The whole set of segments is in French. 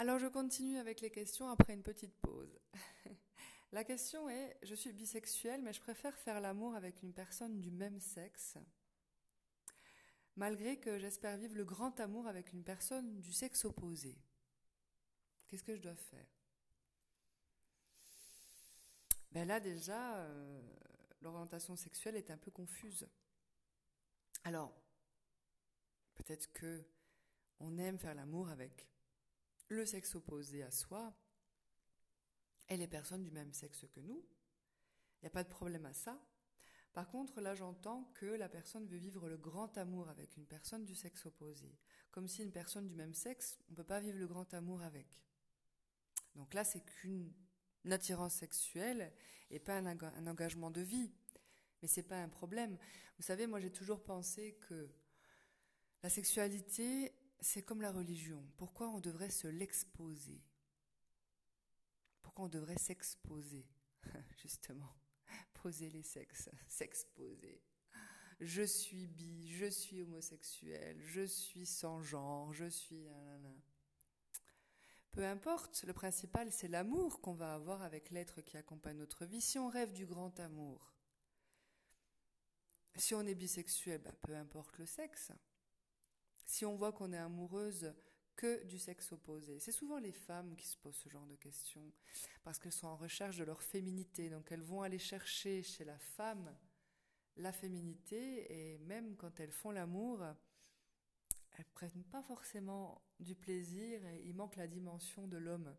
Alors je continue avec les questions après une petite pause. La question est, je suis bisexuelle, mais je préfère faire l'amour avec une personne du même sexe, malgré que j'espère vivre le grand amour avec une personne du sexe opposé. Qu'est-ce que je dois faire? Ben Là déjà, euh, l'orientation sexuelle est un peu confuse. Alors, peut-être que on aime faire l'amour avec le sexe opposé à soi et les personnes du même sexe que nous. Il n'y a pas de problème à ça. Par contre, là, j'entends que la personne veut vivre le grand amour avec une personne du sexe opposé. Comme si une personne du même sexe, on ne peut pas vivre le grand amour avec. Donc là, c'est qu'une attirance sexuelle et pas un, un, engagement de vie. Mais c'est pas un problème. Vous savez, moi, j'ai toujours pensé que la sexualité, c'est comme la religion. Pourquoi on devrait se l'exposer? Pourquoi on devrait s'exposer? Justement, poser les sexes, s'exposer. Je suis bi, je suis homosexuel, je suis sans genre, je suis... Peu importe, le principal c'est l'amour qu'on va avoir avec l'être qui accompagne notre vie. Si on rêve du grand amour, si on est bisexuel, ben, peu importe le sexe si on voit qu'on est amoureuse que du sexe opposé. C'est souvent les femmes qui se posent ce genre de questions, parce qu'elles sont en recherche de leur féminité, donc elles vont aller chercher chez la femme la féminité, et même quand elles font l'amour, elles prennent pas forcément du plaisir, et il manque la dimension de l'homme.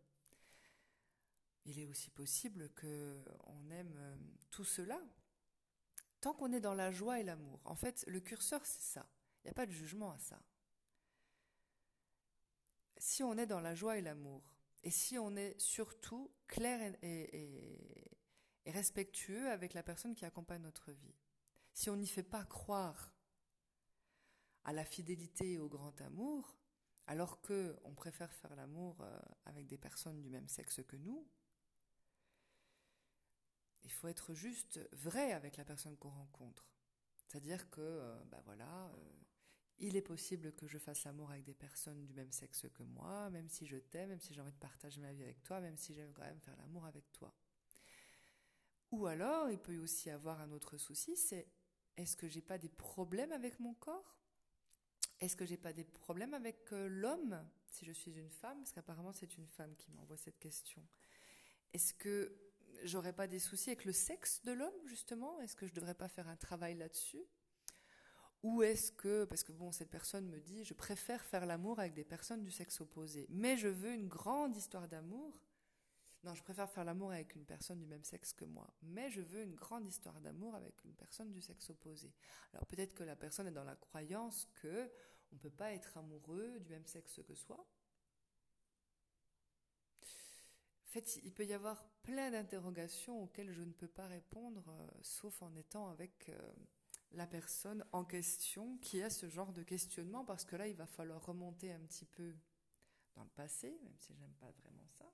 Il est aussi possible que on aime euh, tout cela, tant qu'on est dans la joie et l'amour. En fait, le curseur, c'est ça. Il n'y a pas de jugement à ça si on est dans la joie et l'amour, et si on est surtout clair et, respectueux avec la personne qui accompagne notre vie, si on n'y fait pas croire à la fidélité et au grand amour, alors que on préfère faire l'amour euh, avec des personnes du même sexe que nous, il faut être juste vrai avec la personne qu'on rencontre. C'est-à-dire que, ben voilà, euh, il est possible que je fasse l'amour avec des personnes du même sexe que moi, même si je t'aime, même si j'ai envie de partager ma vie avec toi, même si j'aime quand même faire l'amour avec toi. Ou alors, il peut aussi avoir un autre souci, c'est est-ce que j'ai pas des problèmes avec mon corps? Est-ce que j'ai pas des problèmes avec euh, l'homme si je suis une femme? Parce qu'apparemment c'est une femme qui m'envoie cette question. Est-ce que j'aurais pas des soucis avec le sexe de l'homme justement? Est-ce que je devrais pas faire un travail là-dessus? Ou est-ce que, parce que bon, cette personne me dit, je préfère faire l'amour avec des personnes du sexe opposé, mais je veux une grande histoire d'amour. Non, je préfère faire l'amour avec une personne du même sexe que moi, mais je veux une grande histoire d'amour avec une personne du sexe opposé. Alors peut-être que la personne est dans la croyance que on peut pas être amoureux du même sexe que soi. En fait, il peut y avoir plein d'interrogations auxquelles je ne peux pas répondre, euh, sauf en étant avec euh, la personne en question qui a ce genre de questionnement, parce que là, il va falloir remonter un petit peu dans le passé, même si j'aime pas vraiment ça,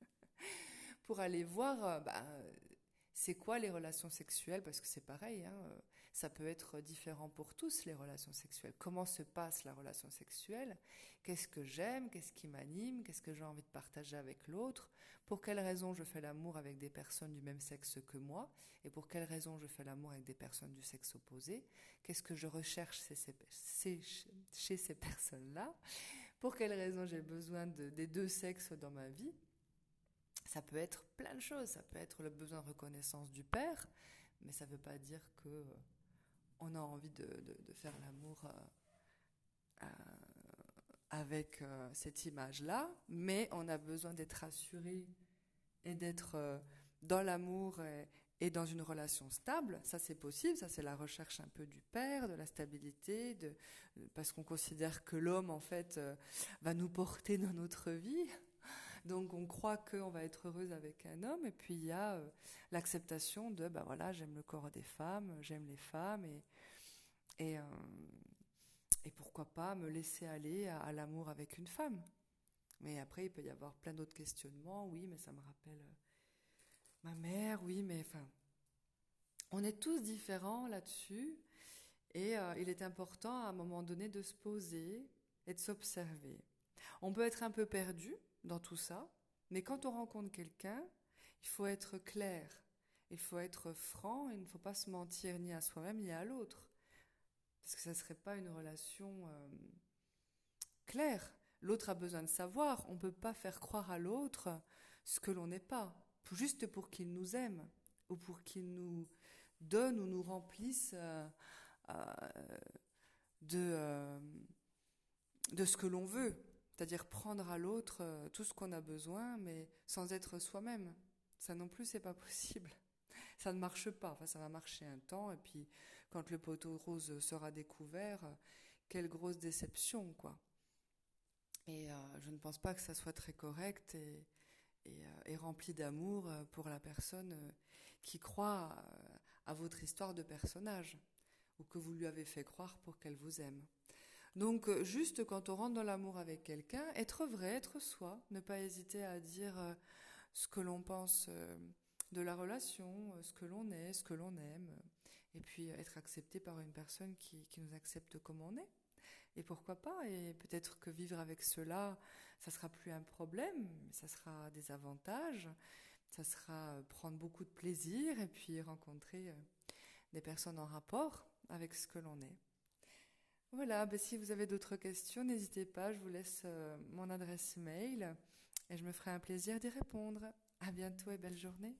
pour aller voir euh, bah, c'est quoi les relations sexuelles? Parce que c'est pareil, hein, euh, ça peut être différent pour tous les relations sexuelles. Comment se passe la relation sexuelle? Qu'est-ce que j'aime? Qu'est-ce qui m'anime? Qu'est-ce que j'ai envie de partager avec l'autre? Pour quelles raisons je fais l'amour avec des personnes du même sexe que moi? Et pour quelles raisons je fais l'amour avec des personnes du sexe opposé? Qu'est-ce que je recherche chez ces personnes-là? Pour quelles raisons j'ai besoin de, des deux sexes dans ma vie? Ça peut être plein de choses. Ça peut être le besoin de reconnaissance du père, mais ça ne veut pas dire que euh, on a envie de, faire l'amour euh, euh, avec cette image-là, mais on a besoin d'être rassuré et d'être dans l'amour et, dans une relation stable. Ça, c'est possible. Ça, c'est la recherche un peu du père, de la stabilité, parce qu'on considère que l'homme, en fait, va nous porter dans notre vie. Donc on croit qu'on va être heureuse avec un homme, et puis il y a euh, l'acceptation de, ben voilà, j'aime le corps des femmes, j'aime les femmes, et, et, euh, pourquoi pas me laisser aller à, l'amour avec une femme. Mais après, il peut y avoir plein d'autres questionnements. Oui, mais ça me rappelle euh, ma mère. Oui, mais enfin, on est tous différents là-dessus. Et il est important à un moment donné de se poser et de s'observer. On peut être un peu perdu dans tout ça, mais quand on rencontre quelqu'un, il faut être clair, il faut être franc, il ne faut pas se mentir ni à soi-même ni à l'autre. Parce que ça ne serait pas une relation euh, claire. L'autre a besoin de savoir. On ne peut pas faire croire à l'autre ce que l'on n'est pas, juste pour qu'il nous aime ou pour qu'il nous donne ou nous remplisse euh, euh, de, de ce que l'on veut. C'est-à-dire prendre à l'autre tout ce qu'on a besoin, mais sans être soi-même. Ça non plus, c'est pas possible. Ça ne marche pas. Ça va marcher un temps, et puis quand le poteau rose sera découvert, quelle grosse déception, quoi. Et euh, je ne pense pas que ça soit très correct et, euh, rempli d'amour euh, pour la personne qui croit à votre histoire de personnage ou que vous lui avez fait croire pour qu'elle vous aime. Donc juste quand on rentre dans l'amour avec quelqu'un, être vrai, être soi, ne pas hésiter à dire ce que l'on pense de la relation, ce que l'on est, ce que l'on aime, et puis être accepté par une personne qui, nous accepte comme on est. Et pourquoi pas Et peut-être que vivre avec cela, ça sera plus un problème, ça sera des avantages, ça sera prendre beaucoup de plaisir et puis rencontrer euh, des personnes en rapport avec ce que l'on est. Voilà, ben si vous avez d'autres questions, n'hésitez pas, je vous laisse euh, mon adresse mail et je me ferai un plaisir d'y répondre. À bientôt et belle journée.